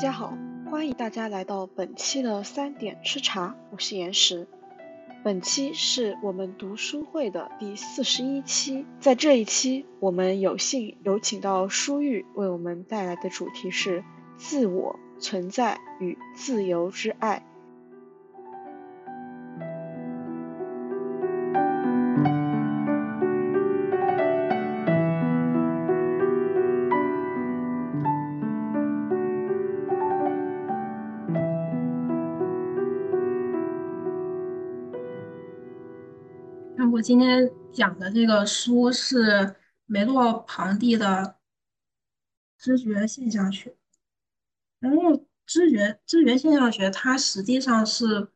大家好，欢迎大家来到本期的三点吃茶，我是岩石。本期是我们读书会的第四十一期，在这一期，我们有幸有请到书玉为我们带来的主题是自我存在与自由之爱。今天讲的这个书是梅洛庞蒂的《知觉现象学》，然后知觉知觉现象学它实际上是，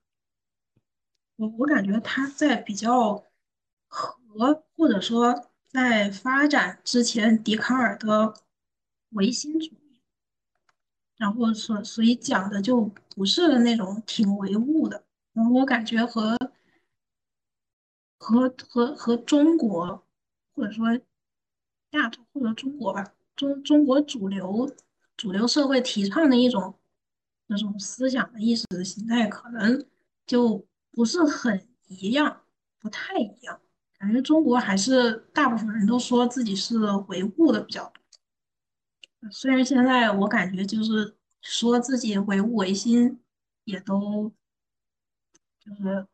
我我感觉它在比较和或者说在发展之前笛卡尔的唯心主义，然后所所以讲的就不是那种挺唯物的，然后我感觉和。和和和中国，或者说亚洲或者中国吧，中中国主流主流社会提倡的一种那种思想的意识形态，可能就不是很一样，不太一样。感觉中国还是大部分人都说自己是唯物的比较多，虽然现在我感觉就是说自己唯物唯心，也都就是。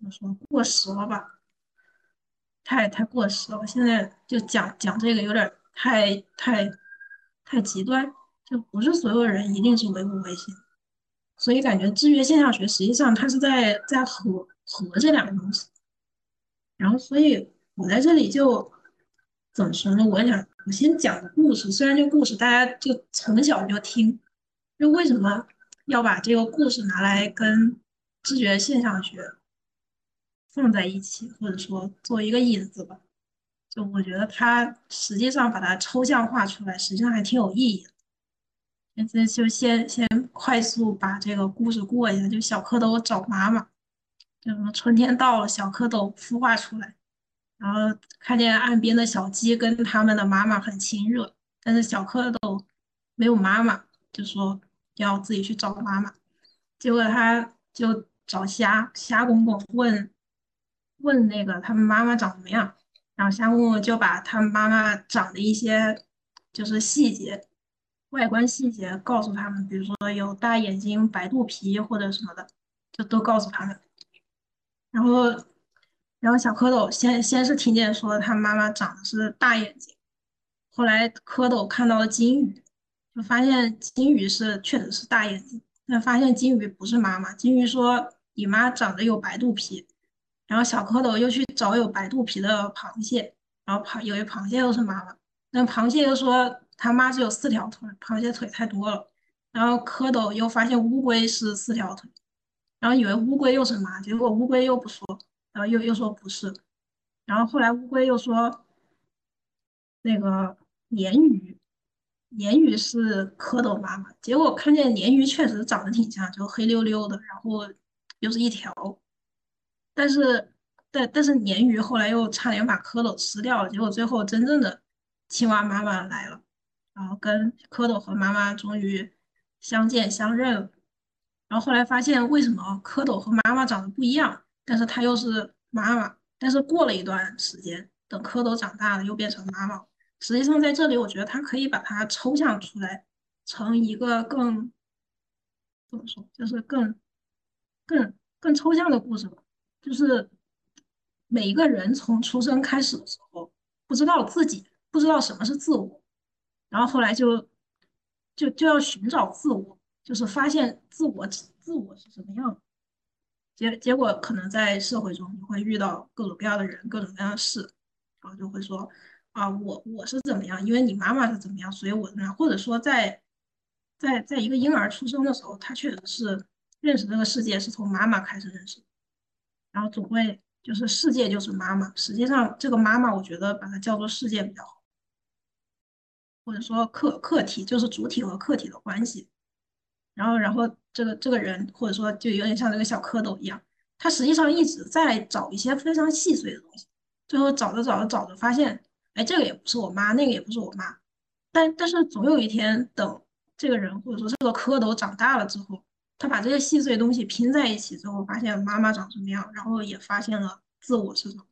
怎么说过时了吧？太太过时了。现在就讲讲这个有点太太太极端，就不是所有人一定是唯物唯心。所以感觉知觉现象学实际上它是在在和和这两个东西。然后，所以我在这里就怎么说呢？我想我先讲个故事，虽然这个故事大家就从小就听，就为什么要把这个故事拿来跟知觉现象学？放在一起，或者说做一个引子吧，就我觉得它实际上把它抽象化出来，实际上还挺有意义的。现在就先先快速把这个故事过一下，就小蝌蚪找妈妈，就什么春天到了，小蝌蚪孵化出来，然后看见岸边的小鸡跟他们的妈妈很亲热，但是小蝌蚪没有妈妈，就说要自己去找妈妈，结果他就找虾虾公公问。问那个他们妈妈长什么样，然后夏木就把他们妈妈长的一些就是细节、外观细节告诉他们，比如说有大眼睛、白肚皮或者什么的，就都告诉他们。然后，然后小蝌蚪先先是听见说他妈妈长的是大眼睛，后来蝌蚪看到了金鱼，就发现金鱼是确实是大眼睛，但发现金鱼不是妈妈。金鱼说：“你妈长得有白肚皮。”然后小蝌蚪又去找有白肚皮的螃蟹，然后螃以为螃蟹又是妈妈，那螃蟹又说他妈只有四条腿，螃蟹腿太多了。然后蝌蚪又发现乌龟是四条腿，然后以为乌龟又是妈，结果乌龟又不说，然后又又说不是。然后后来乌龟又说那个鲶鱼，鲶鱼是蝌蚪妈妈，结果看见鲶鱼确实长得挺像，就黑溜溜的，然后又是一条。但是，但但是鲶鱼后来又差点把蝌蚪吃掉了，结果最后真正的青蛙妈妈来了，然后跟蝌蚪和妈妈终于相见相认了。然后后来发现为什么蝌蚪和妈妈长得不一样，但是它又是妈妈。但是过了一段时间，等蝌蚪长大了又变成妈妈。实际上在这里，我觉得它可以把它抽象出来，成一个更怎么说，就是更更更抽象的故事吧。就是每一个人从出生开始的时候，不知道自己不知道什么是自我，然后后来就就就要寻找自我，就是发现自我自我是什么样。结结果可能在社会中你会遇到各种各样的人，各种各样的事，然后就会说啊，我我是怎么样，因为你妈妈是怎么样，所以我怎么样，或者说在在在一个婴儿出生的时候，他确实是认识这个世界是从妈妈开始认识。然后总会就是世界就是妈妈，实际上这个妈妈，我觉得把它叫做世界比较好，或者说客客体就是主体和客体的关系。然后，然后这个这个人或者说就有点像这个小蝌蚪一样，他实际上一直在找一些非常细碎的东西，最后找着找着找着发现，哎，这个也不是我妈，那个也不是我妈，但但是总有一天等这个人或者说这个蝌蚪长大了之后，他把这些细碎的东西拼在一起之后，发现妈妈长什么样，然后也发现了自我是什么。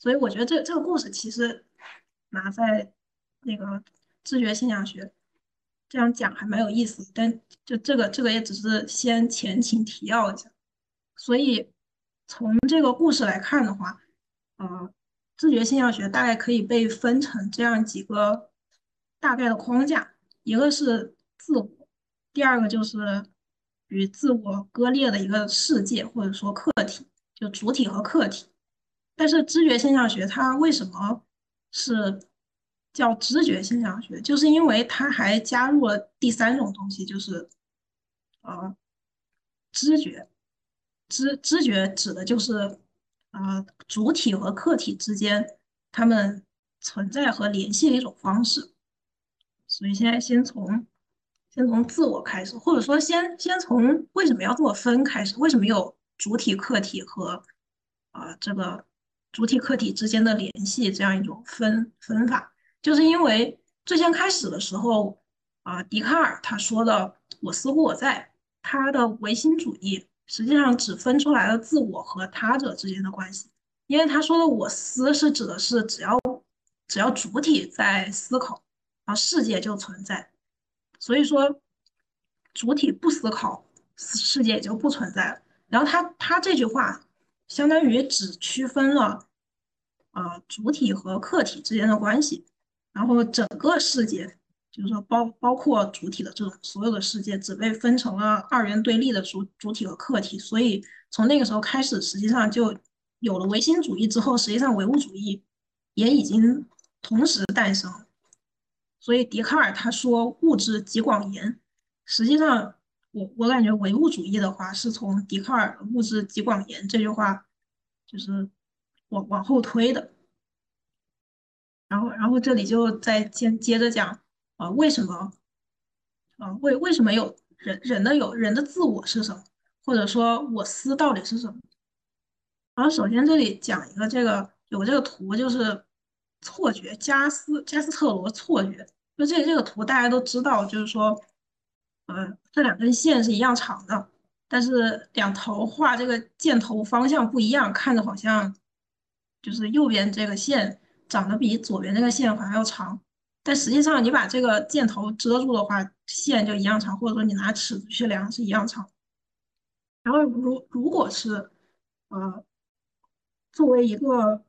所以我觉得这这个故事其实拿在那个知觉现象学这样讲还蛮有意思，但就这个这个也只是先前情提要一下。所以从这个故事来看的话，呃，知觉现象学大概可以被分成这样几个大概的框架，一个是自我，第二个就是与自我割裂的一个世界或者说客体，就主体和客体。但是知觉现象学它为什么是叫知觉现象学？就是因为它还加入了第三种东西，就是呃知觉。知知觉指的就是呃主体和客体之间它们存在和联系的一种方式。所以现在先从先从自我开始，或者说先先从为什么要这么分开始？为什么有主体、客体和啊这个？主体客体之间的联系，这样一种分分法，就是因为最先开始的时候，啊，笛卡尔他说的“我思故我在”，他的唯心主义实际上只分出来了自我和他者之间的关系，因为他说的“我思”是指的是只要只要主体在思考，然后世界就存在，所以说主体不思考，世界也就不存在了。然后他他这句话。相当于只区分了，呃，主体和客体之间的关系，然后整个世界，就是说包包括主体的这种所有的世界，只被分成了二元对立的主主体和客体。所以从那个时候开始，实际上就有了唯心主义。之后，实际上唯物主义也已经同时诞生。所以笛卡尔他说“物质极广言”，实际上。我我感觉唯物主义的话，是从笛卡尔“物质极广言”这句话，就是往往后推的。然后，然后这里就再接接着讲啊，为什么啊？为为什么有人人的有人的自我是什么？或者说我思到底是什么？然后首先这里讲一个这个有这个图，就是错觉加斯加斯特罗错觉。就这这个图大家都知道，就是说。呃，这两根线是一样长的，但是两头画这个箭头方向不一样，看着好像就是右边这个线长得比左边这个线好像要长，但实际上你把这个箭头遮住的话，线就一样长，或者说你拿尺子去量是一样长。然后如如果是呃作为一个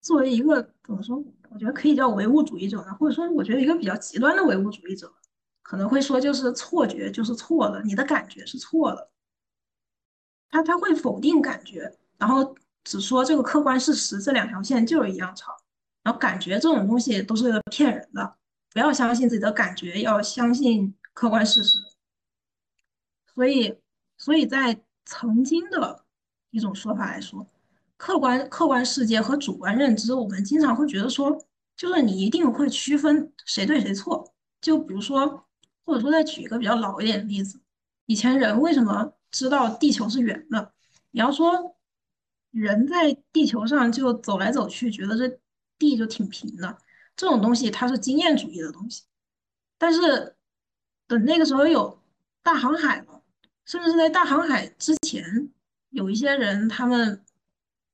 作为一个怎么说，我觉得可以叫唯物主义者呢，或者说我觉得一个比较极端的唯物主义者。可能会说，就是错觉就是错的，你的感觉是错的。他他会否定感觉，然后只说这个客观事实，这两条线就是一样长。然后感觉这种东西都是骗人的，不要相信自己的感觉，要相信客观事实。所以，所以在曾经的一种说法来说，客观客观世界和主观认知，我们经常会觉得说，就是你一定会区分谁对谁错。就比如说。或者说，再举一个比较老一点的例子，以前人为什么知道地球是圆的？你要说人在地球上就走来走去，觉得这地就挺平的，这种东西它是经验主义的东西。但是等那个时候有大航海了，甚至是在大航海之前，有一些人他们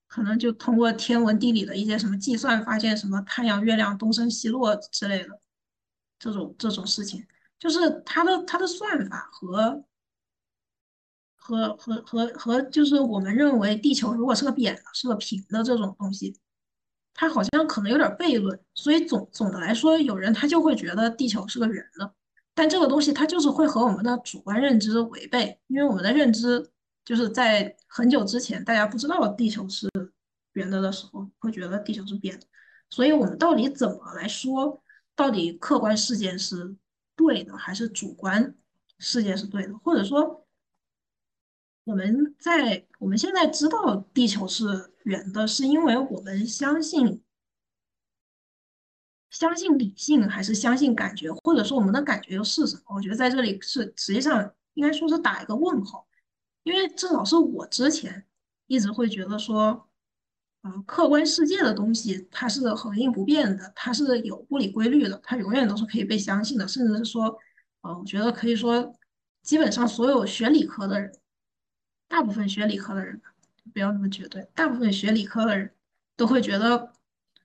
可能就通过天文地理的一些什么计算，发现什么太阳、月亮东升西落之类的这种这种事情。就是它的它的算法和和和和和，就是我们认为地球如果是个扁的，是个平的这种东西，它好像可能有点悖论。所以总总的来说，有人他就会觉得地球是个圆的，但这个东西它就是会和我们的主观认知违背，因为我们的认知就是在很久之前，大家不知道地球是圆的的时候，会觉得地球是扁的。所以我们到底怎么来说，到底客观事件是？对的，还是主观事件是对的，或者说，我们在我们现在知道地球是圆的，是因为我们相信相信理性，还是相信感觉，或者说我们的感觉又是什么？我觉得在这里是实际上应该说是打一个问号，因为至少是我之前一直会觉得说，呃客观世界的东西它是恒定不变的，它是有物理规律的，它永远都是可以被相信的，甚至是说，呃，我觉得可以说，基本上所有学理科的人，大部分学理科的人，不要那么绝对，大部分学理科的人都会觉得，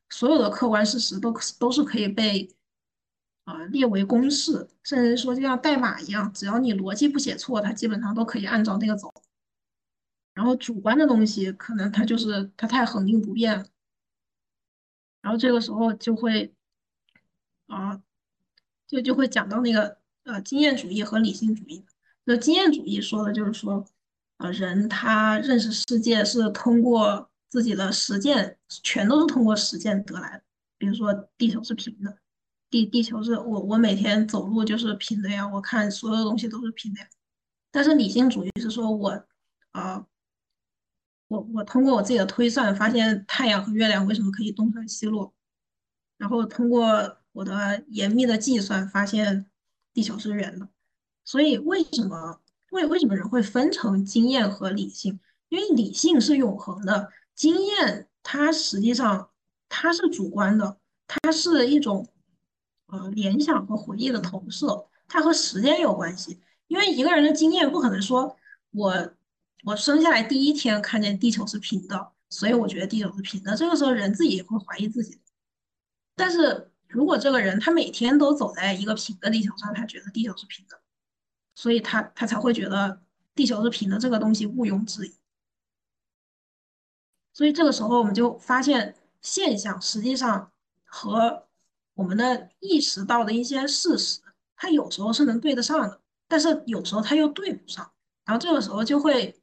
所有的客观事实都都是可以被。啊，列为公式，甚至说就像代码一样，只要你逻辑不写错，它基本上都可以按照那个走。然后主观的东西，可能它就是它太恒定不变。然后这个时候就会啊，就就会讲到那个呃经验主义和理性主义。那经验主义说的就是说，呃，人他认识世界是通过自己的实践，全都是通过实践得来的。比如说地球是平的。地地球是我我每天走路就是平的呀，我看所有东西都是平的呀。但是理性主义是说我，啊，我我通过我自己的推算发现太阳和月亮为什么可以东升西落，然后通过我的严密的计算发现地球是圆的。所以为什么为为什么人会分成经验和理性？因为理性是永恒的，经验它实际上它是主观的，它是一种。呃，联想和回忆的投射，它和时间有关系。因为一个人的经验不可能说，我我生下来第一天看见地球是平的，所以我觉得地球是平的。这个时候人自己也会怀疑自己。但是如果这个人他每天都走在一个平的地球上，他觉得地球是平的，所以他他才会觉得地球是平的，这个东西毋庸置疑。所以这个时候我们就发现现象实际上和。我们的意识到的一些事实，它有时候是能对得上的，但是有时候它又对不上，然后这个时候就会，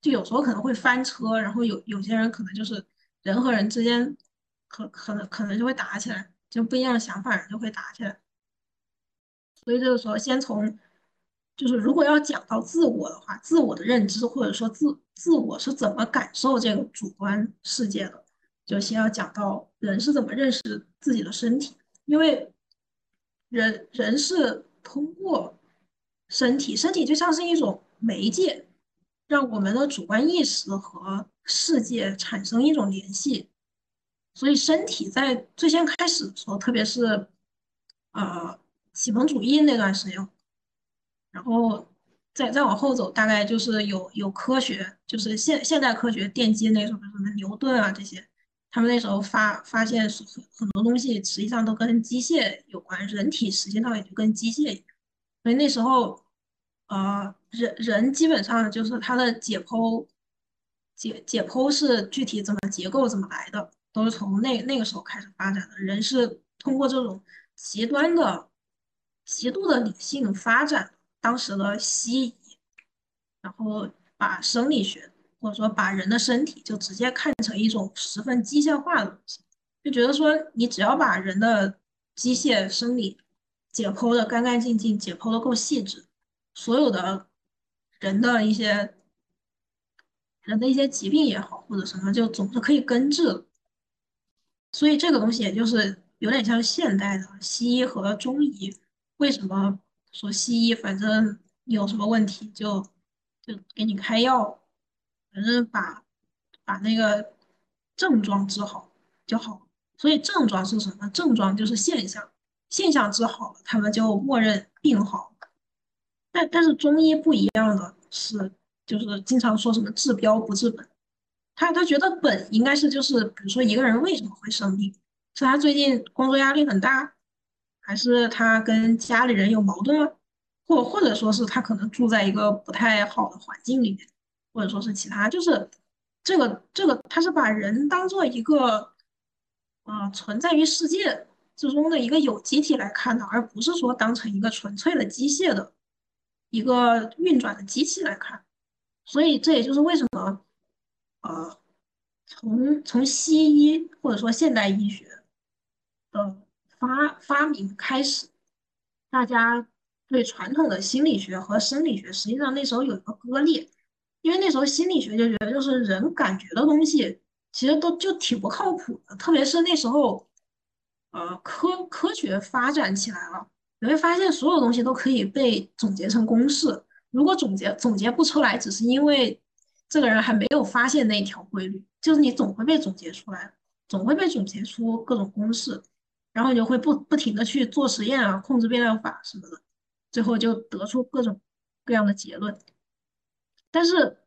就有时候可能会翻车，然后有有些人可能就是人和人之间可可能可能就会打起来，就不一样的想法人就会打起来。所以这个时候先从，就是如果要讲到自我的话，自我的认知或者说自自我是怎么感受这个主观世界的，就先要讲到人是怎么认识自己的身体。因为人人是通过身体，身体就像是一种媒介，让我们的主观意识和世界产生一种联系。所以，身体在最先开始的时候，特别是呃启蒙主义那段时间，然后再再往后走，大概就是有有科学，就是现现代科学奠基那种什么牛顿啊这些。他们那时候发发现很很多东西实际上都跟机械有关，人体实际上也就跟机械一样。所以那时候，呃，人人基本上就是他的解剖，解解剖是具体怎么结构怎么来的，都是从那那个时候开始发展的。人是通过这种极端的、极度的理性发展当时的西医，然后把生理学。或者说，把人的身体就直接看成一种十分机械化的东西，就觉得说，你只要把人的机械生理解剖的干干净净，解剖的够细致，所有的人的一些人的一些疾病也好，或者什么，就总是可以根治。所以这个东西也就是有点像现代的西医和中医。为什么说西医反正有什么问题就就给你开药？反正把把那个症状治好就好，所以症状是什么？症状就是现象，现象治好了，他们就默认病好。但但是中医不一样的是，就是经常说什么治标不治本，他他觉得本应该是就是，比如说一个人为什么会生病，是他最近工作压力很大，还是他跟家里人有矛盾，或或者说是他可能住在一个不太好的环境里面。或者说是其他，就是这个这个，他是把人当做一个啊存在于世界之中的一个有机体来看的，而不是说当成一个纯粹的机械的一个运转的机器来看。所以这也就是为什么呃从从西医或者说现代医学的发发明开始，大家对传统的心理学和生理学实际上那时候有一个割裂。因为那时候心理学就觉得，就是人感觉的东西，其实都就挺不靠谱的。特别是那时候，呃，科科学发展起来了，你会发现所有东西都可以被总结成公式。如果总结总结不出来，只是因为这个人还没有发现那一条规律，就是你总会被总结出来，总会被总结出各种公式，然后你就会不不停的去做实验啊，控制变量法什么的，最后就得出各种各样的结论。但是，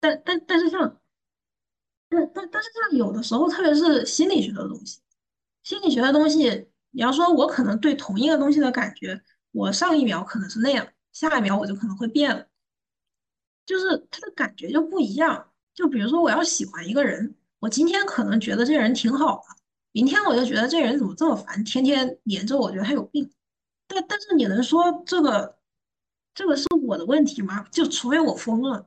但但但是像，但但但是像有的时候，特别是心理学的东西，心理学的东西，你要说我可能对同一个东西的感觉，我上一秒可能是那样，下一秒我就可能会变了。就是他的感觉就不一样。就比如说，我要喜欢一个人，我今天可能觉得这人挺好的，明天我就觉得这人怎么这么烦，天天黏着我，觉得他有病。但但是你能说这个这个是我的问题吗？就除非我疯了，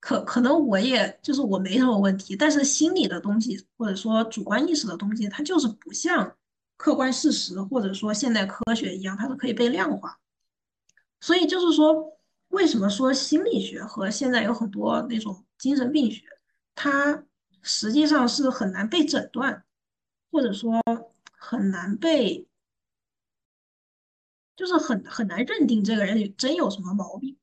可可能我也就是我没什么问题，但是心理的东西或者说主观意识的东西，它就是不像客观事实或者说现代科学一样，它是可以被量化。所以就是说。为什么说心理学和现在有很多那种精神病学，它实际上是很难被诊断，或者说很难被，就是很很难认定这个人真有什么毛病。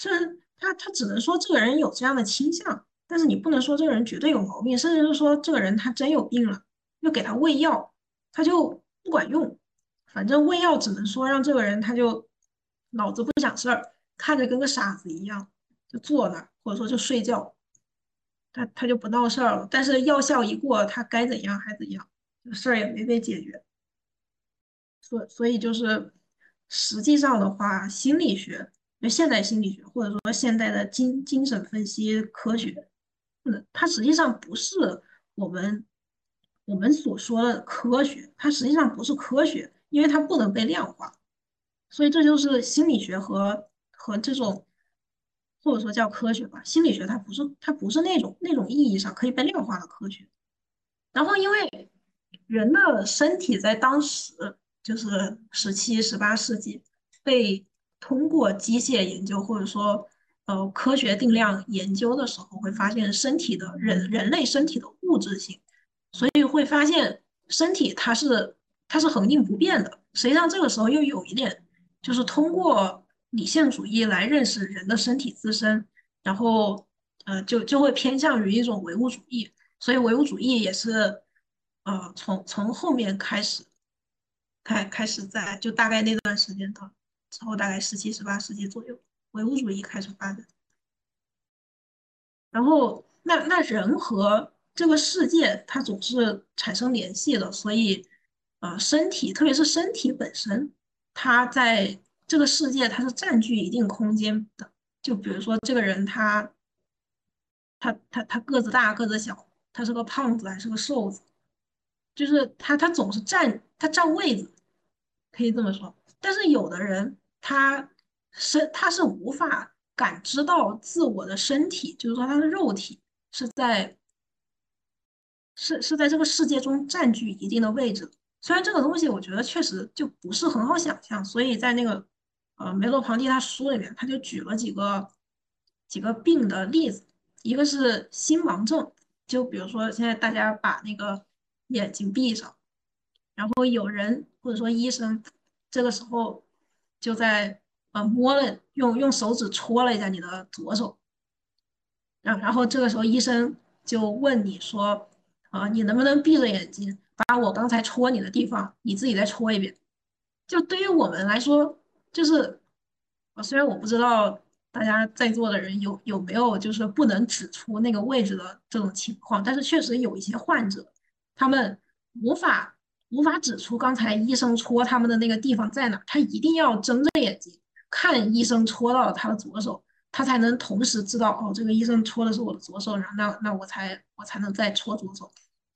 虽然他他只能说这个人有这样的倾向，但是你不能说这个人绝对有毛病，甚至是说这个人他真有病了，又给他喂药，他就不管用。反正喂药只能说让这个人他就脑子不想事儿。看着跟个傻子一样，就坐那儿，或者说就睡觉，他他就不闹事儿了。但是药效一过，他该怎样还怎样，这事儿也没被解决。所所以就是实际上的话，心理学，就现代心理学或者说现代的精精神分析科学，它实际上不是我们我们所说的科学，它实际上不是科学，因为它不能被量化。所以这就是心理学和。和这种或者说叫科学吧，心理学它不是它不是那种那种意义上可以被量化的科学。然后因为人的身体在当时就是十七、十八世纪被通过机械研究或者说呃科学定量研究的时候，会发现身体的人人类身体的物质性，所以会发现身体它是它是恒定不变的。实际上这个时候又有一点就是通过。理性主义来认识人的身体自身，然后，呃，就就会偏向于一种唯物主义，所以唯物主义也是，呃，从从后面开始，开开始在就大概那段时间的之后，大概十七、十八世纪左右，唯物主义开始发展。然后，那那人和这个世界，它总是产生联系的，所以，呃，身体，特别是身体本身，它在。这个世界它是占据一定空间的，就比如说这个人他，他他他个子大个子小，他是个胖子还是个瘦子，就是他他总是占他占位子，可以这么说。但是有的人他身他是无法感知到自我的身体，就是说他的肉体是在是是在这个世界中占据一定的位置。虽然这个东西我觉得确实就不是很好想象，所以在那个。呃，梅洛庞蒂他书里面他就举了几个几个病的例子，一个是心盲症，就比如说现在大家把那个眼睛闭上，然后有人或者说医生这个时候就在呃摸了用用手指戳了一下你的左手，然然后这个时候医生就问你说啊，你能不能闭着眼睛把我刚才戳你的地方你自己再戳一遍？就对于我们来说。就是，啊虽然我不知道大家在座的人有有没有就是不能指出那个位置的这种情况，但是确实有一些患者，他们无法无法指出刚才医生戳他们的那个地方在哪，他一定要睁着眼睛看医生戳到了他的左手，他才能同时知道哦，这个医生戳的是我的左手，然后那那我才我才能再戳左手，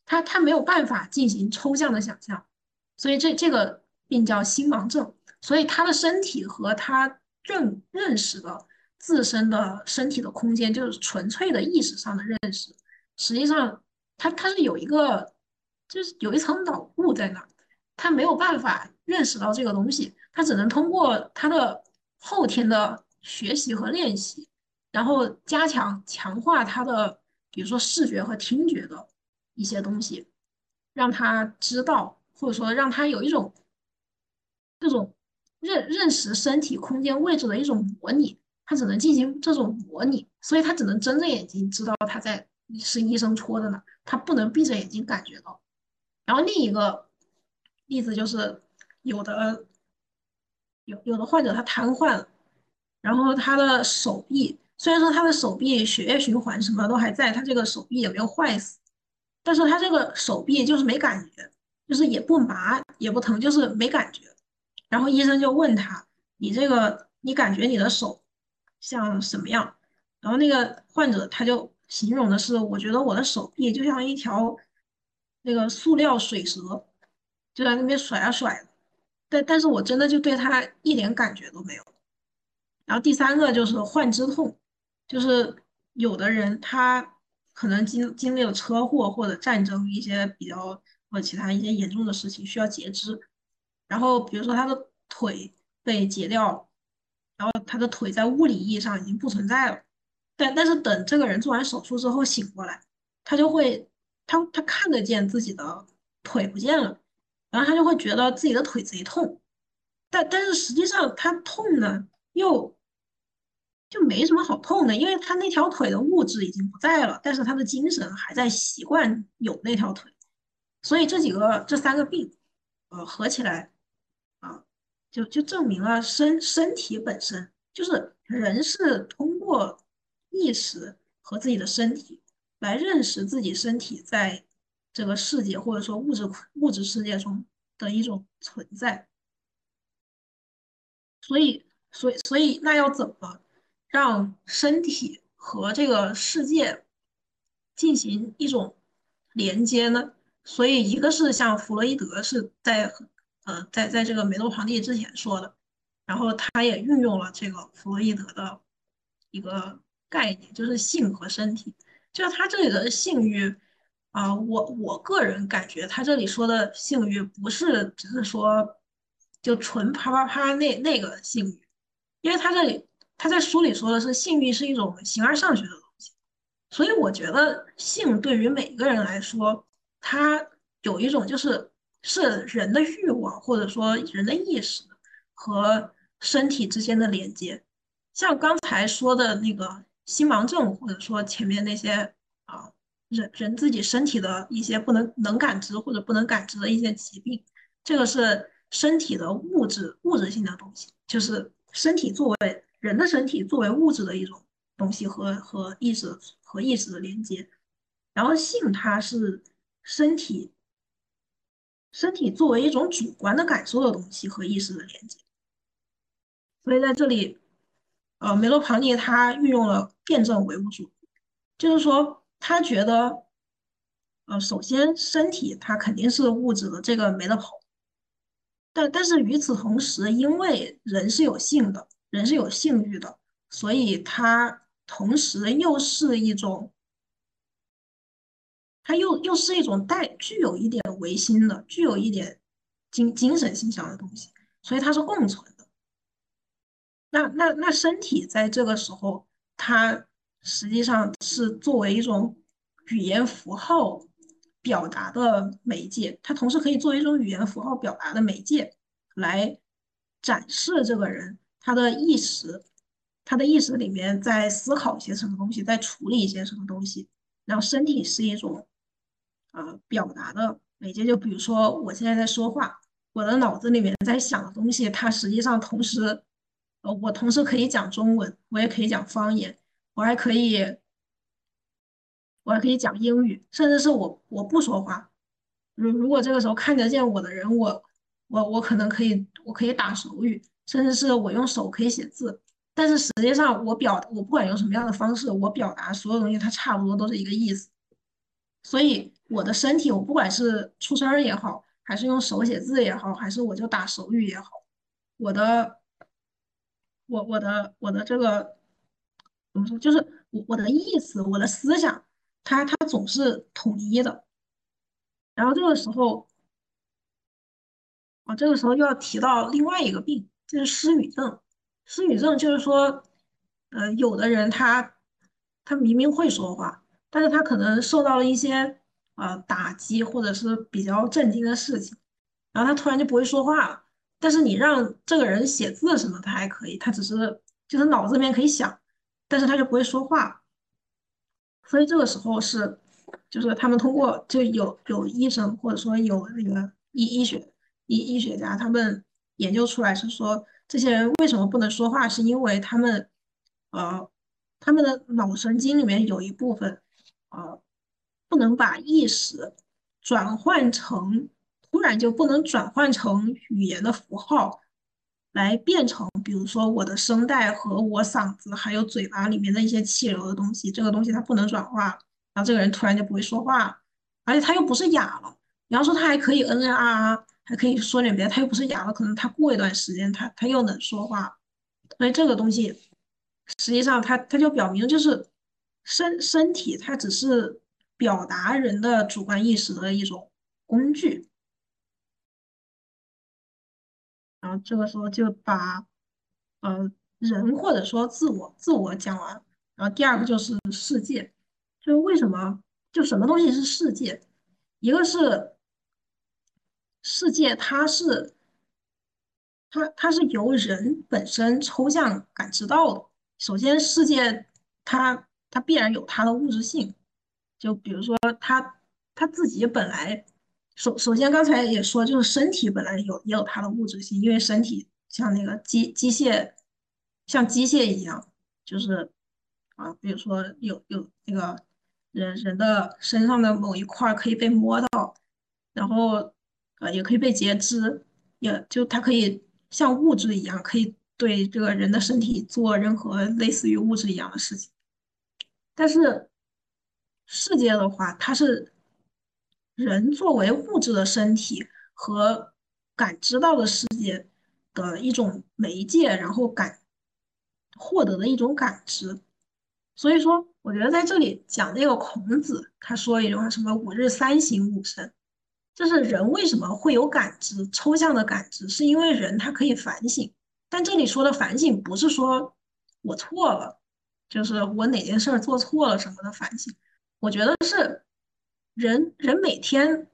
他他没有办法进行抽象的想象，所以这这个病叫心盲症。所以他的身体和他认认识的自身的身体的空间，就是纯粹的意识上的认识。实际上，他他是有一个，就是有一层脑雾在那儿，他没有办法认识到这个东西，他只能通过他的后天的学习和练习，然后加强强化他的，比如说视觉和听觉的一些东西，让他知道，或者说让他有一种这种。认认识身体空间位置的一种模拟，他只能进行这种模拟，所以他只能睁着眼睛知道他在是医生戳的呢，他不能闭着眼睛感觉到。然后另一个例子就是有的有有的患者他瘫痪了，然后他的手臂虽然说他的手臂血液循环什么都还在，他这个手臂也没有坏死，但是他这个手臂就是没感觉，就是也不麻也不疼，就是没感觉。然后医生就问他：“你这个你感觉你的手像什么样？”然后那个患者他就形容的是：“我觉得我的手臂就像一条那个塑料水蛇，就在那边甩啊甩的。”但但是我真的就对他一点感觉都没有。然后第三个就是患肢痛，就是有的人他可能经经历了车祸或者战争一些比较或其他一些严重的事情需要截肢，然后比如说他的腿被截掉了，然后他的腿在物理意义上已经不存在了，但但是等这个人做完手术之后醒过来，他就会他他看得见自己的腿不见了。然后他就会觉得自己的腿贼痛，但但是实际上他痛呢，又就没什么好痛的，因为他那条腿的物质已经不在了，但是他的精神还在习惯有那条腿，所以这几个这三个病，呃，合起来啊，就就证明了身身体本身就是人是通过意识和自己的身体来认识自己身体在。这个世界或者说物质物质世界中的一种存在，所以，所以，所以，那要怎么让身体和这个世界进行一种连接呢？所以，一个是像弗洛伊德是在呃在在这个梅洛庞蒂之前说的，然后他也运用了这个弗洛伊德的一个概念，就是性和身体，就他这里的性欲。啊，我我个人感觉他这里说的性欲不是只是说就纯啪啪啪那那个性欲，因为他这里他在书里说的是性欲是一种形而上学的东西，所以我觉得性对于每个人来说，它有一种就是是人的欲望或者说人的意识和身体之间的连接，像刚才说的那个心盲症，或者说前面那些啊。人人自己身体的一些不能能感知或者不能感知的一些疾病，这个是身体的物质物质性的东西，就是身体作为人的身体作为物质的一种东西和和意识和意识的连接，然后性它是身体身体作为一种主观的感受的东西和意识的连接，所以在这里，呃，梅洛庞蒂他运用了辩证唯物主义，就是说。他觉得，呃，首先身体它肯定是物质的，这个没得跑。但但是与此同时，因为人是有性的，人是有性欲的，所以它同时又是一种，它又又是一种带具有一点唯心的，具有一点精精神性上的东西，所以它是共存。那那那身体在这个时候，它。实际上是作为一种语言符号表达的媒介，它同时可以作为一种语言符号表达的媒介，来展示这个人他的意识，他的意识里面在思考一些什么东西，在处理一些什么东西。然后身体是一种呃表达的媒介，就比如说我现在在说话，我的脑子里面在想的东西，它实际上同时，呃，我同时可以讲中文，我也可以讲方言。我还可以，我还可以讲英语，甚至是我我不说话。如如果这个时候看得见我的人，我我我可能可以，我可以打手语，甚至是我用手可以写字。但是实际上，我表我不管用什么样的方式，我表达所有东西，它差不多都是一个意思。所以我的身体，我不管是出声也好，还是用手写字也好，还是我就打手语也好，我的我我的我的这个。怎么说？就是我我的意思，我的思想，它它总是统一的。然后这个时候，啊，这个时候又要提到另外一个病，就是失语症。失语症就是说，呃，有的人他他明明会说话，但是他可能受到了一些呃打击或者是比较震惊的事情，然后他突然就不会说话了。但是你让这个人写字什么，他还可以，他只是就是脑子里面可以想，但是他就不会说话。所以这个时候是，就是他们通过就有有医生或者说有那个医医学医医学家，他们研究出来是说，这些人为什么不能说话，是因为他们呃他们的脑神经里面有一部分呃不能把意识转换成突然就不能转换成语言的符号。来变成，比如说我的声带和我嗓子还有嘴巴里面的一些气流的东西，这个东西它不能转化，然后这个人突然就不会说话，而且他又不是哑了。你要说他还可以嗯嗯啊啊，还可以说点别的，他又不是哑了，可能他过一段时间他他又能说话。所以这个东西实际上它它就表明就是身身体它只是表达人的主观意识的一种工具。然后这个时候就把，呃，人或者说自我自我讲完，然后第二个就是世界，就是为什么就什么东西是世界？一个是世界，它是它它是由人本身抽象感知到的。首先，世界它它必然有它的物质性，就比如说它它自己本来。首首先，刚才也说，就是身体本来有也有它的物质性，因为身体像那个机机械，像机械一样，就是啊，比如说有有那个人人的身上的某一块可以被摸到，然后呃也可以被截肢，也就它可以像物质一样，可以对这个人的身体做任何类似于物质一样的事情。但是世界的话，它是。人作为物质的身体和感知到的世界的一种媒介，然后感获得的一种感知。所以说，我觉得在这里讲那个孔子，他说一句话，什么“吾日三省吾身”，就是人为什么会有感知，抽象的感知，是因为人他可以反省。但这里说的反省，不是说我错了，就是我哪件事做错了什么的反省。我觉得是。人人每天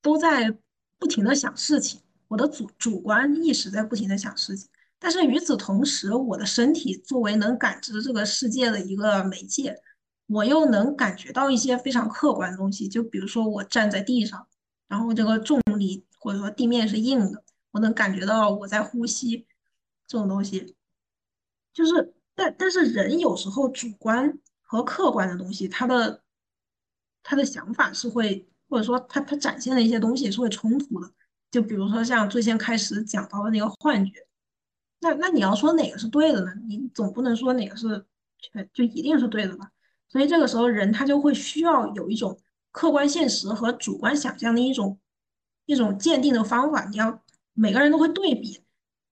都在不停的想事情，我的主主观意识在不停的想事情，但是与此同时，我的身体作为能感知这个世界的一个媒介，我又能感觉到一些非常客观的东西，就比如说我站在地上，然后这个重力或者说地面是硬的，我能感觉到我在呼吸，这种东西，就是但但是人有时候主观和客观的东西，它的。他的想法是会，或者说他他展现的一些东西是会冲突的。就比如说像最先开始讲到的那个幻觉，那那你要说哪个是对的呢？你总不能说哪个是全就一定是对的吧？所以这个时候人他就会需要有一种客观现实和主观想象的一种一种鉴定的方法。你要每个人都会对比，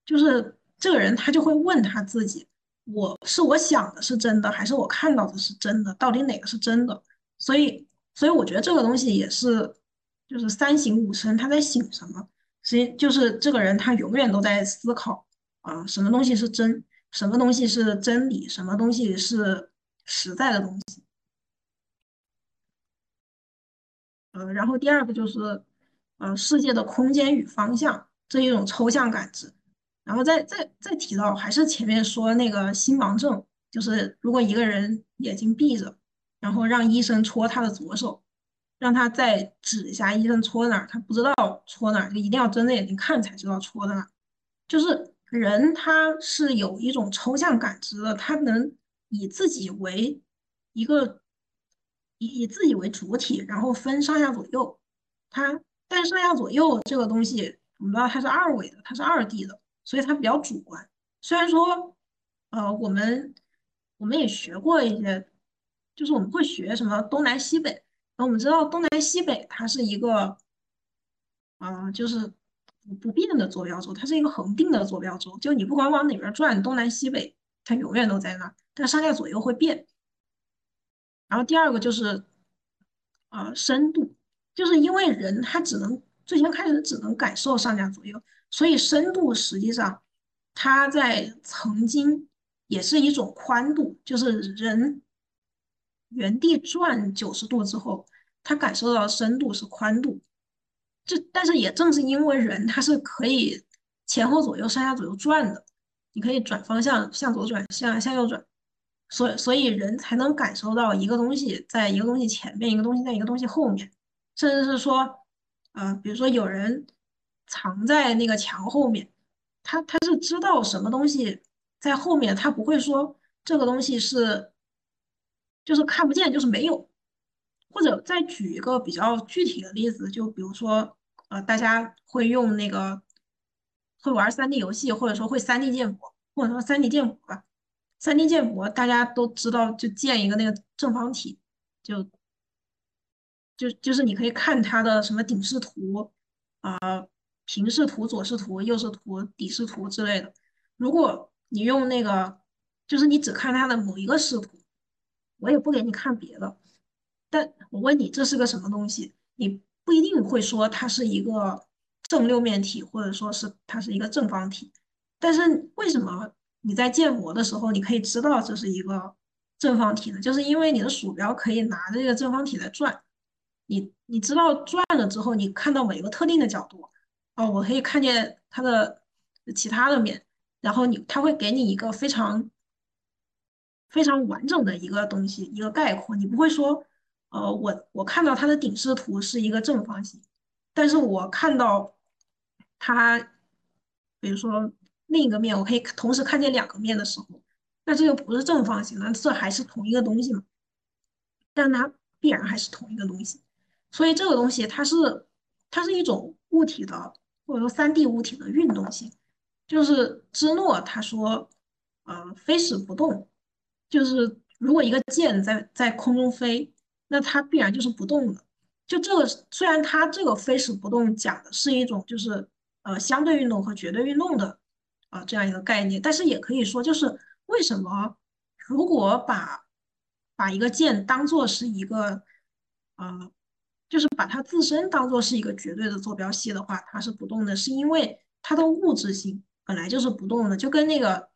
就是这个人他就会问他自己：我是我想的是真的，还是我看到的是真的？到底哪个是真的？所以。所以我觉得这个东西也是，就是三省吾身，他在省什么？所以就是这个人他永远都在思考啊，什么东西是真，什么东西是真理，什么东西是实在的东西。呃，然后第二个就是，呃，世界的空间与方向这一种抽象感知。然后再再再提到，还是前面说那个心盲症，就是如果一个人眼睛闭着。然后让医生戳他的左手，让他再指一下医生戳哪儿，他不知道戳哪儿，就一定要睁着眼睛看才知道戳的哪。就是人他是有一种抽象感知的，他能以自己为一个以以自己为主体，然后分上下左右。他但是上下左右这个东西，我们知道它是二维的，它是二 D 的，所以它比较主观。虽然说，呃，我们我们也学过一些。就是我们会学什么东南西北，那我们知道东南西北它是一个，啊，就是不不变的坐标轴，它是一个恒定的坐标轴，就你不管往哪边转，东南西北它永远都在那，但上下左右会变。然后第二个就是，啊，深度，就是因为人他只能最先开始只能感受上下左右，所以深度实际上它在曾经也是一种宽度，就是人。原地转九十度之后，他感受到深度是宽度。这但是也正是因为人他是可以前后左右、上下左右转的，你可以转方向，向左转，向向右转，所所以人才能感受到一个东西在一个东西前面，一个东西在一个东西后面，甚至是说，呃，比如说有人藏在那个墙后面，他他是知道什么东西在后面，他不会说这个东西是就是看不见，就是没有。或者再举一个比较具体的例子，就比如说，呃，大家会用那个会玩三 D 游戏，或者说会三 D 建模，或者说三 D 建模吧。三 D 建模大家都知道，就建一个那个正方体，就就就是你可以看它的什么顶视图啊、平视图、左视图、右视图、底视图之类的。如果你用那个，就是你只看它的某一个视图，我也不给你看别的。但我问你，这是个什么东西？你不一定会说它是一个正六面体，或者说是它是一个正方体。但是为什么你在建模的时候，你可以知道这是一个正方体呢？就是因为你的鼠标可以拿着这个正方体来转。你你知道转了之后，你看到每个特定的角度，哦，我可以看见它的其他的面，然后你它会给你一个非常非常完整的一个东西，一个概括。你不会说。呃，我我看到它的顶视图是一个正方形，但是我看到它，比如说另一个面，我可以同时看见两个面的时候，那这就不是正方形了，这还是同一个东西嘛？但它必然还是同一个东西，所以这个东西它是它是一种物体的或者说三 D 物体的运动性，就是芝诺他说，呃，飞时不动，就是如果一个箭在在空中飞。那它必然就是不动的。就这个，虽然它这个飞是不动讲的是一种就是呃相对运动和绝对运动的啊这样一个概念，但是也可以说就是为什么如果把把一个键当做是一个呃就是把它自身当做是一个绝对的坐标系的话，它是不动的，是因为它的物质性本来就是不动的，就跟那个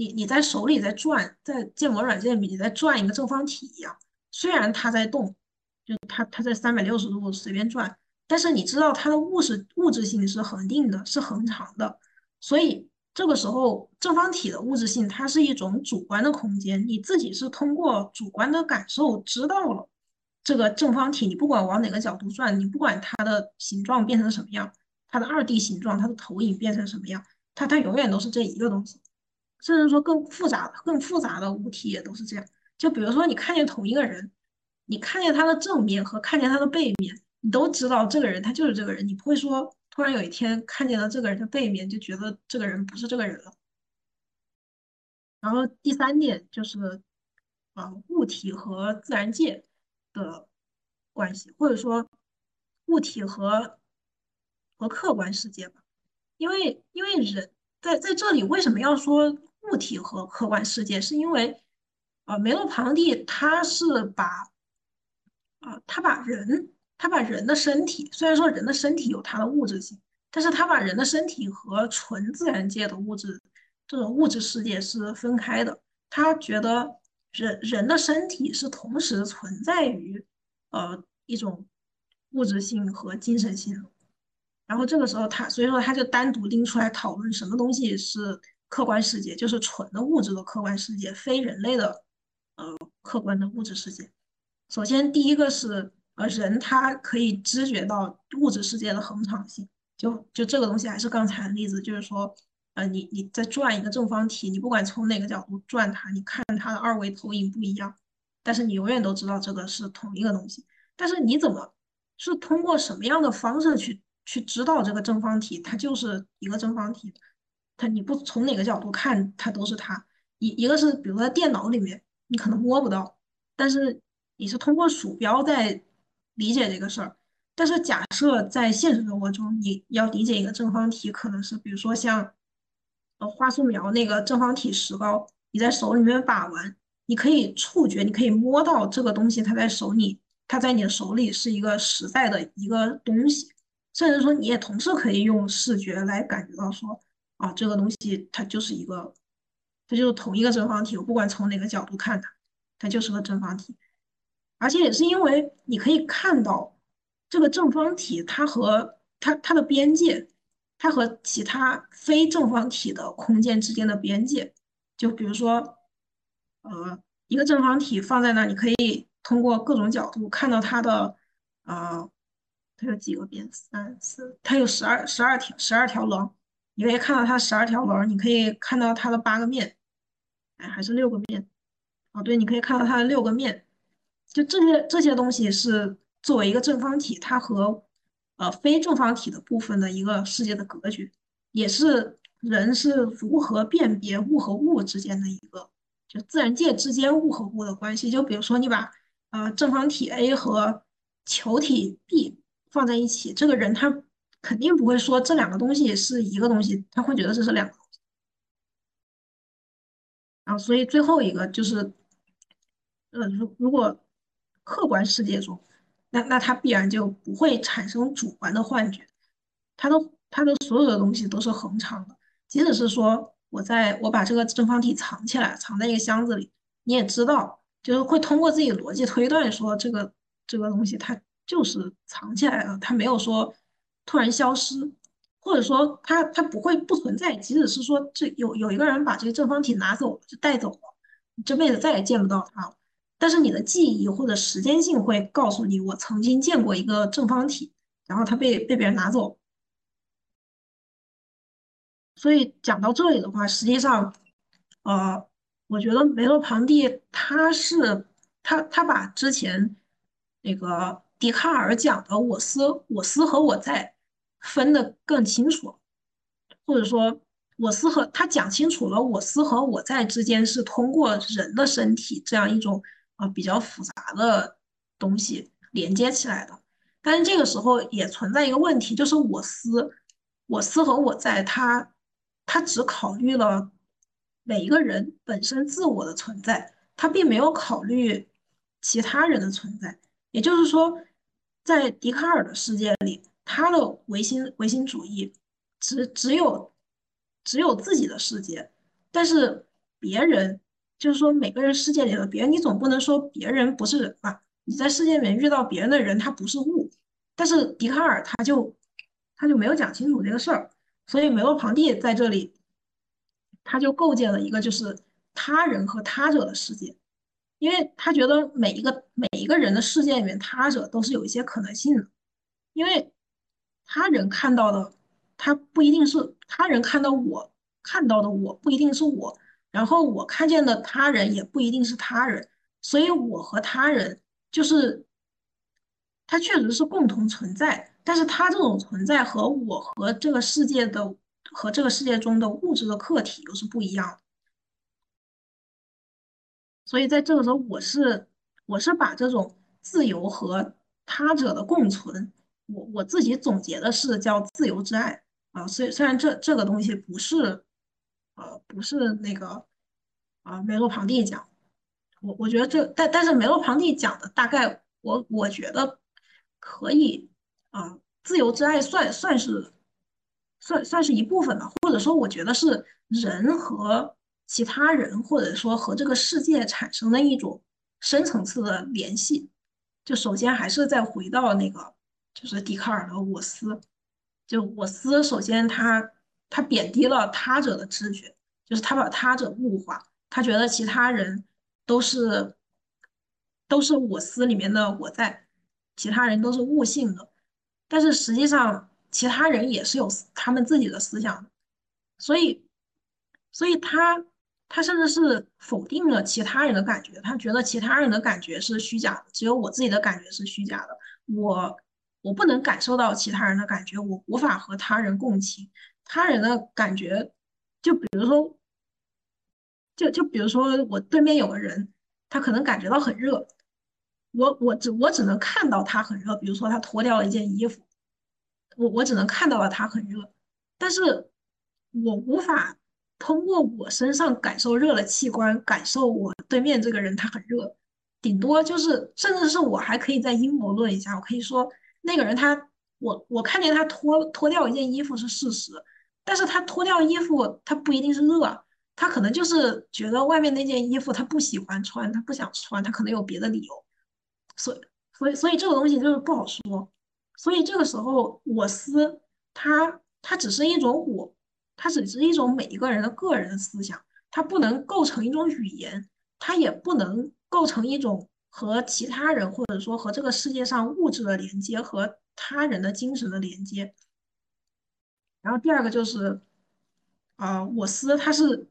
你你在手里在转，在建模软件里你在转一个正方体一样。虽然它在动，就它它在三百六十度随便转，但是你知道它的物质物质性是恒定的，是恒长的，所以这个时候正方体的物质性它是一种主观的空间，你自己是通过主观的感受知道了这个正方体，你不管往哪个角度转，你不管它的形状变成什么样，它的二 D 形状，它的投影变成什么样，它它永远都是这一个东西，甚至说更复杂的更复杂的物体也都是这样。就比如说，你看见同一个人，你看见他的正面和看见他的背面，你都知道这个人他就是这个人，你不会说突然有一天看见了这个人的背面就觉得这个人不是这个人了。然后第三点就是，呃，物体和自然界的关系，或者说物体和和客观世界吧，因为因为人在在这里为什么要说物体和客观世界，是因为。呃，梅洛庞蒂他是把，啊，他把人，他把人的身体，虽然说人的身体有它的物质性，但是他把人的身体和纯自然界的物质，这种物质世界是分开的。他觉得人人的身体是同时存在于，呃，一种物质性和精神性。然后这个时候他，所以说他就单独拎出来讨论什么东西是客观世界，就是纯的物质的客观世界，非人类的。呃，客观的物质世界，首先第一个是呃，人他可以知觉到物质世界的恒常性，就就这个东西还是刚才的例子，就是说，呃，你你在转一个正方体，你不管从哪个角度转它，你看它的二维投影不一样，但是你永远都知道这个是同一个东西。但是你怎么是通过什么样的方式去去知道这个正方体它就是一个正方体？它你不从哪个角度看它都是它。一一个是比如在电脑里面。你可能摸不到，但是你是通过鼠标在理解这个事儿。但是假设在现实生活中，你要理解一个正方体，可能是比如说像呃画素描那个正方体石膏，你在手里面把玩，你可以触觉，你可以摸到这个东西，它在手里，它在你的手里是一个实在的一个东西。甚至说，你也同时可以用视觉来感觉到说，啊，这个东西它就是一个。它就是同一个正方体，我不管从哪个角度看它，它就是个正方体。而且也是因为你可以看到这个正方体，它和它它的边界，它和其他非正方体的空间之间的边界。就比如说，呃，一个正方体放在那，你可以通过各种角度看到它的，呃，它有几个边？三四，它有十二十二条十二条棱，你可以看到它十二条棱，你可以看到它的八个面，哎，还是六个面？哦，对，你可以看到它的六个面。就这些这些东西是作为一个正方体，它和呃非正方体的部分的一个世界的格局，也是人是如何辨别物和物之间的一个，就自然界之间物和物的关系。就比如说你把呃正方体 A 和球体 B 放在一起，这个人他肯定不会说这两个东西是一个东西，他会觉得这是两个东西。啊，所以最后一个就是，呃，如如果客观世界中，那那它必然就不会产生主观的幻觉，它的它的所有的东西都是恒常的。即使是说我在我把这个正方体藏起来，藏在一个箱子里，你也知道，就是会通过自己逻辑推断说这个这个东西它就是藏起来了，它没有说突然消失，或者说它它不会不存在。即使是说这有有一个人把这个正方体拿走，就带走了，你这辈子再也见不到它了。但是你的记忆或者时间性会告诉你，我曾经见过一个正方体，然后它被被别人拿走。所以讲到这里的话，实际上，呃，我觉得梅洛庞蒂他是他他把之前那个笛卡尔讲的我思我思和我在分得更清楚，或者说我思和他讲清楚了我思和我在之间是通过人的身体这样一种。啊，比较复杂的东西连接起来的，但是这个时候也存在一个问题，就是我思，我思和我在，他他只考虑了每一个人本身自我的存在，他并没有考虑其他人的存在。也就是说，在笛卡尔的世界里，他的唯心唯心主义只只有只有自己的世界，但是别人。就是说，每个人世界里的别人，你总不能说别人不是人吧？你在世界里面遇到别人的人，他不是物。但是笛卡尔他就他就没有讲清楚这个事儿，所以梅洛庞蒂在这里他就构建了一个就是他人和他者的世界，因为他觉得每一个每一个人的世界里面，他者都是有一些可能性的，因为他人看到的他不一定是他人看到我看到的我不一定是我。然后我看见的他人也不一定是他人，所以我和他人就是他确实是共同存在，但是他这种存在和我和这个世界的和这个世界中的物质的客体又是不一样的。所以在这个时候，我是我是把这种自由和他者的共存，我我自己总结的是叫自由之爱啊。虽虽然这这个东西不是。呃，不是那个啊，梅洛庞蒂讲，我我觉得这，但但是梅洛庞蒂讲的大概，我我觉得可以啊，自由之爱算算是算算是一部分吧，或者说我觉得是人和其他人，或者说和这个世界产生的一种深层次的联系。就首先还是再回到那个，就是笛卡尔的我思，就我思，首先他。他贬低了他者的知觉，就是他把他者物化，他觉得其他人都是都是我思里面的我在，其他人都是物性的，但是实际上其他人也是有他们自己的思想的，所以所以他他甚至是否定了其他人的感觉，他觉得其他人的感觉是虚假的，只有我自己的感觉是虚假的，我我不能感受到其他人的感觉，我无法和他人共情。他人的感觉，就比如说，就就比如说，我对面有个人，他可能感觉到很热，我我只我只能看到他很热，比如说他脱掉了一件衣服，我我只能看到了他很热，但是我无法通过我身上感受热的器官感受我对面这个人他很热，顶多就是甚至是我还可以再阴谋论一下，我可以说那个人他我我看见他脱脱掉一件衣服是事实。但是他脱掉衣服，他不一定是热，他可能就是觉得外面那件衣服他不喜欢穿，他不想穿，他可能有别的理由。所，所以，所以这个东西就是不好说。所以这个时候，我思他它只是一种我，它只是一种每一个人的个人思想，它不能构成一种语言，它也不能构成一种和其他人或者说和这个世界上物质的连接和他人的精神的连接。然后第二个就是，啊，我思它是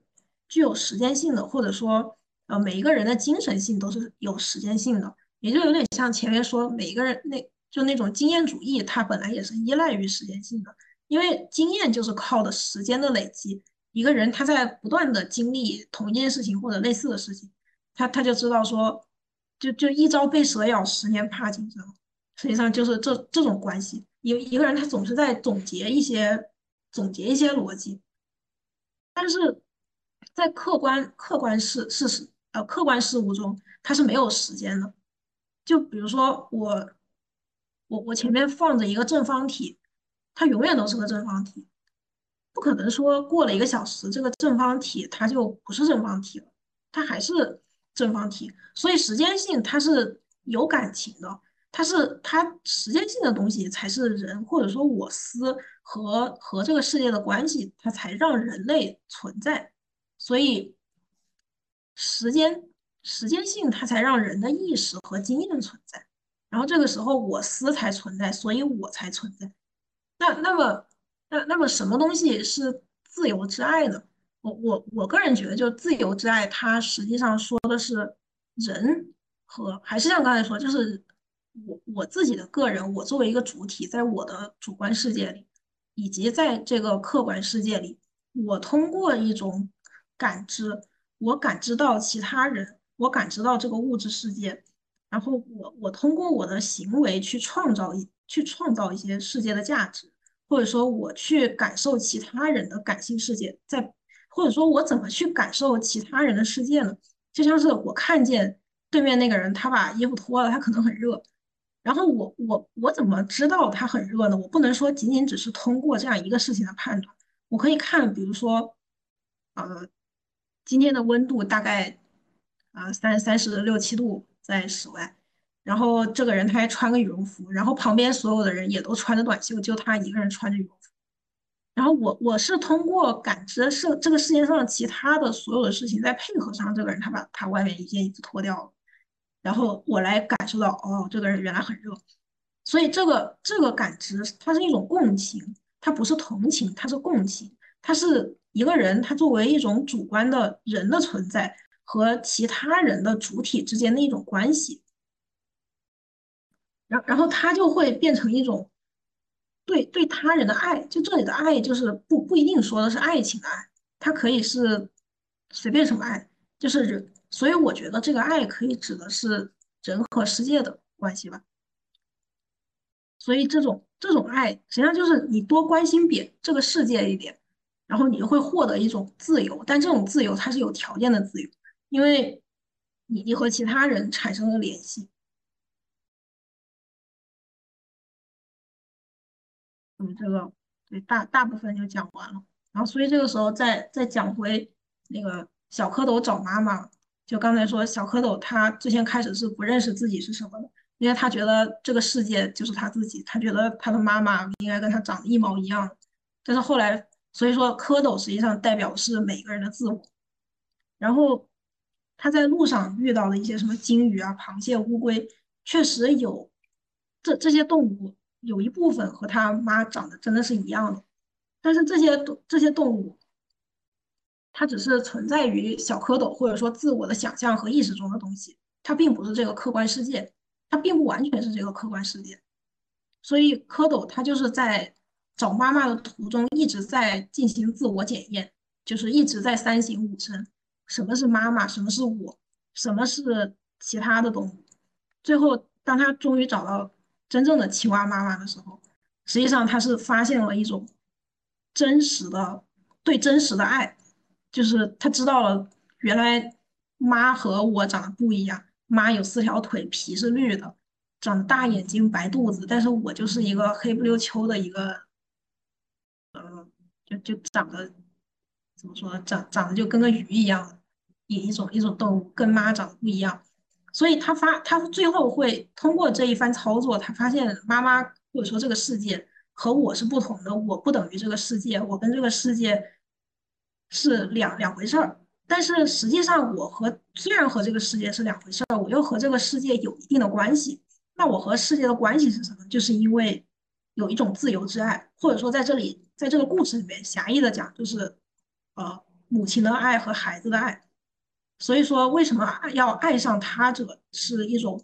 具有时间性的，或者说，呃，每一个人的精神性都是有时间性的，也就有点像前面说每一个人那就那种经验主义，它本来也是依赖于时间性的，因为经验就是靠的时间的累积。一个人他在不断的经历同一件事情或者类似的事情，他他就知道说，就就一朝被蛇咬，十年怕井绳，实际上就是这这种关系。一一个人他总是在总结一些。总结一些逻辑，但是在客观客观事事实呃客观事物中，他是没有时间的。就比如说我我我前面放着一个正方体，它永远都是个正方体，不可能说过了一个小时，这个正方体它就不是正方体了，它还是正方体。所以时间性它是有感情的。它是它时间性的东西才是人或者说我思和和这个世界的关系，它才让人类存在。所以时间时间性它才让人的意识和经验存在。然后这个时候我思才存在，所以我才存在。那那么那那么什么东西是自由之爱呢？我我我个人觉得，就自由之爱，它实际上说的是人和还是像刚才说，就是。我我自己的个人，我作为一个主体，在我的主观世界里，以及在这个客观世界里，我通过一种感知，我感知到其他人，我感知到这个物质世界，然后我我通过我的行为去创造一去创造一些世界的价值，或者说我去感受其他人的感性世界，在或者说我怎么去感受其他人的世界呢？就像是我看见对面那个人，他把衣服脱了，他可能很热。然后我我我怎么知道他很热呢？我不能说仅仅只是通过这样一个事情的判断，我可以看，比如说，呃，今天的温度大概啊三三十六七度在室外，然后这个人他还穿个羽绒服，然后旁边所有的人也都穿着短袖，就他一个人穿着羽绒服。然后我我是通过感知世这个世界上其他的所有的事情，再配合上这个人他把他外面一件衣服脱掉了。然后我来感受到，哦，这个人原来很热，所以这个这个感知，它是一种共情，它不是同情，它是共情，它是一个人，他作为一种主观的人的存在和其他人的主体之间的一种关系，然然后他就会变成一种对对他人的爱，就这里的爱就是不不一定说的是爱情的爱，它可以是随便什么爱，就是人。所以我觉得这个爱可以指的是人和世界的关系吧。所以这种这种爱，实际上就是你多关心别这个世界一点，然后你就会获得一种自由。但这种自由它是有条件的自由，因为你你和其他人产生了联系。嗯，这个对大大部分就讲完了。然后所以这个时候再再讲回那个小蝌蚪找妈妈。就刚才说，小蝌蚪他最先开始是不认识自己是什么的，因为他觉得这个世界就是他自己，他觉得他的妈妈应该跟他长得一毛一样。但是后来，所以说蝌蚪实际上代表是每个人的自我。然后他在路上遇到了一些什么鲸鱼啊、螃蟹、乌龟，确实有这这些动物有一部分和他妈长得真的是一样的，但是这些这些动物。它只是存在于小蝌蚪或者说自我的想象和意识中的东西，它并不是这个客观世界，它并不完全是这个客观世界。所以蝌蚪它就是在找妈妈的途中一直在进行自我检验，就是一直在三省吾身：什么是妈妈？什么是我？什么是其他的动物？最后，当他终于找到真正的青蛙妈妈的时候，实际上他是发现了一种真实的对真实的爱。就是他知道了，原来妈和我长得不一样。妈有四条腿，皮是绿的，长大眼睛，白肚子。但是我就是一个黑不溜秋的一个，呃，就就长得怎么说，长长得就跟个鱼一样，一一种一种动物，跟妈长得不一样。所以他发他最后会通过这一番操作，他发现妈妈或者说这个世界和我是不同的，我不等于这个世界，我跟这个世界是两两回事儿。但是实际上，我和虽然和这个世界是两回事儿，我又和这个世界有一定的关系。那我和世界的关系是什么？就是因为有一种自由之爱，或者说在这里，在这个故事里面，狭义的讲，就是呃母亲的爱和孩子的爱。所以说，为什么要爱上他者，是一种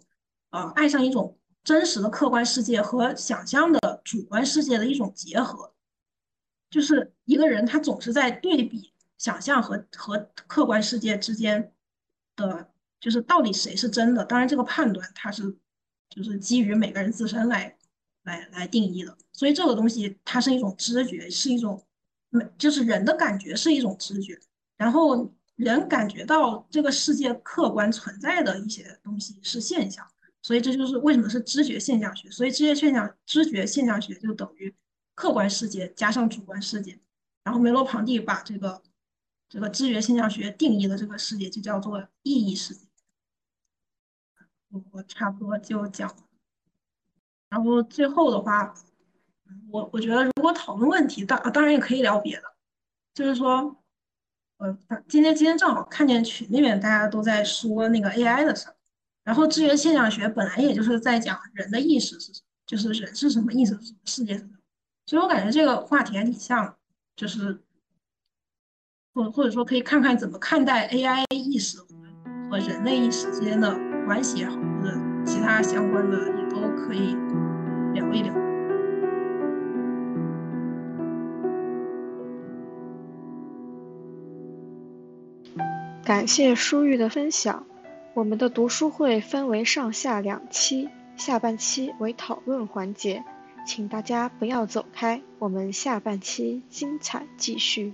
呃爱上一种真实的客观世界和想象的主观世界的一种结合。就是一个人他总是在对比。想象和和客观世界之间的，就是到底谁是真的？当然，这个判断它是就是基于每个人自身来来来定义的。所以这个东西它是一种知觉，是一种就是人的感觉是一种知觉。然后人感觉到这个世界客观存在的一些东西是现象，所以这就是为什么是知觉现象学。所以知觉现象知觉现象学就等于客观世界加上主观世界。然后梅洛庞蒂把这个。这个知觉现象学定义的这个世界就叫做意义世界。我我差不多就讲了。然后最后的话，我我觉得如果讨论问题，当当然也可以聊别的。就是说，呃，今天今天正好看见群里面大家都在说那个 AI 的事儿。然后资源现象学本来也就是在讲人的意识是什么，就是人是什么意识，世界是什么。所以我感觉这个话题还挺像，就是。或或者说可以看看怎么看待 AI 意识和人类意识之间的关系也好，或者其他相关的也都可以聊一聊。感谢舒玉的分享。我们的读书会分为上下两期，下半期为讨论环节，请大家不要走开，我们下半期精彩继续。